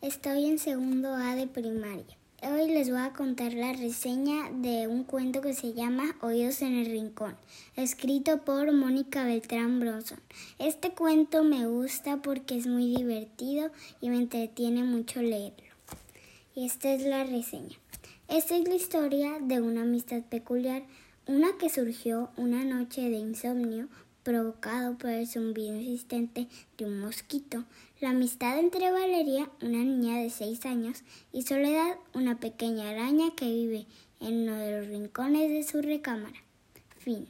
Estoy en segundo A de primaria. Hoy les voy a contar la reseña de un cuento que se llama Oídos en el Rincón, escrito por Mónica Beltrán Bronson. Este cuento me gusta porque es muy divertido y me entretiene mucho leerlo. Y esta es la reseña. Esta es la historia de una amistad peculiar, una que surgió una noche de insomnio provocado por el zumbido insistente de un mosquito, la amistad entre Valeria, una niña de seis años, y Soledad, una pequeña araña que vive en uno de los rincones de su recámara. Fin.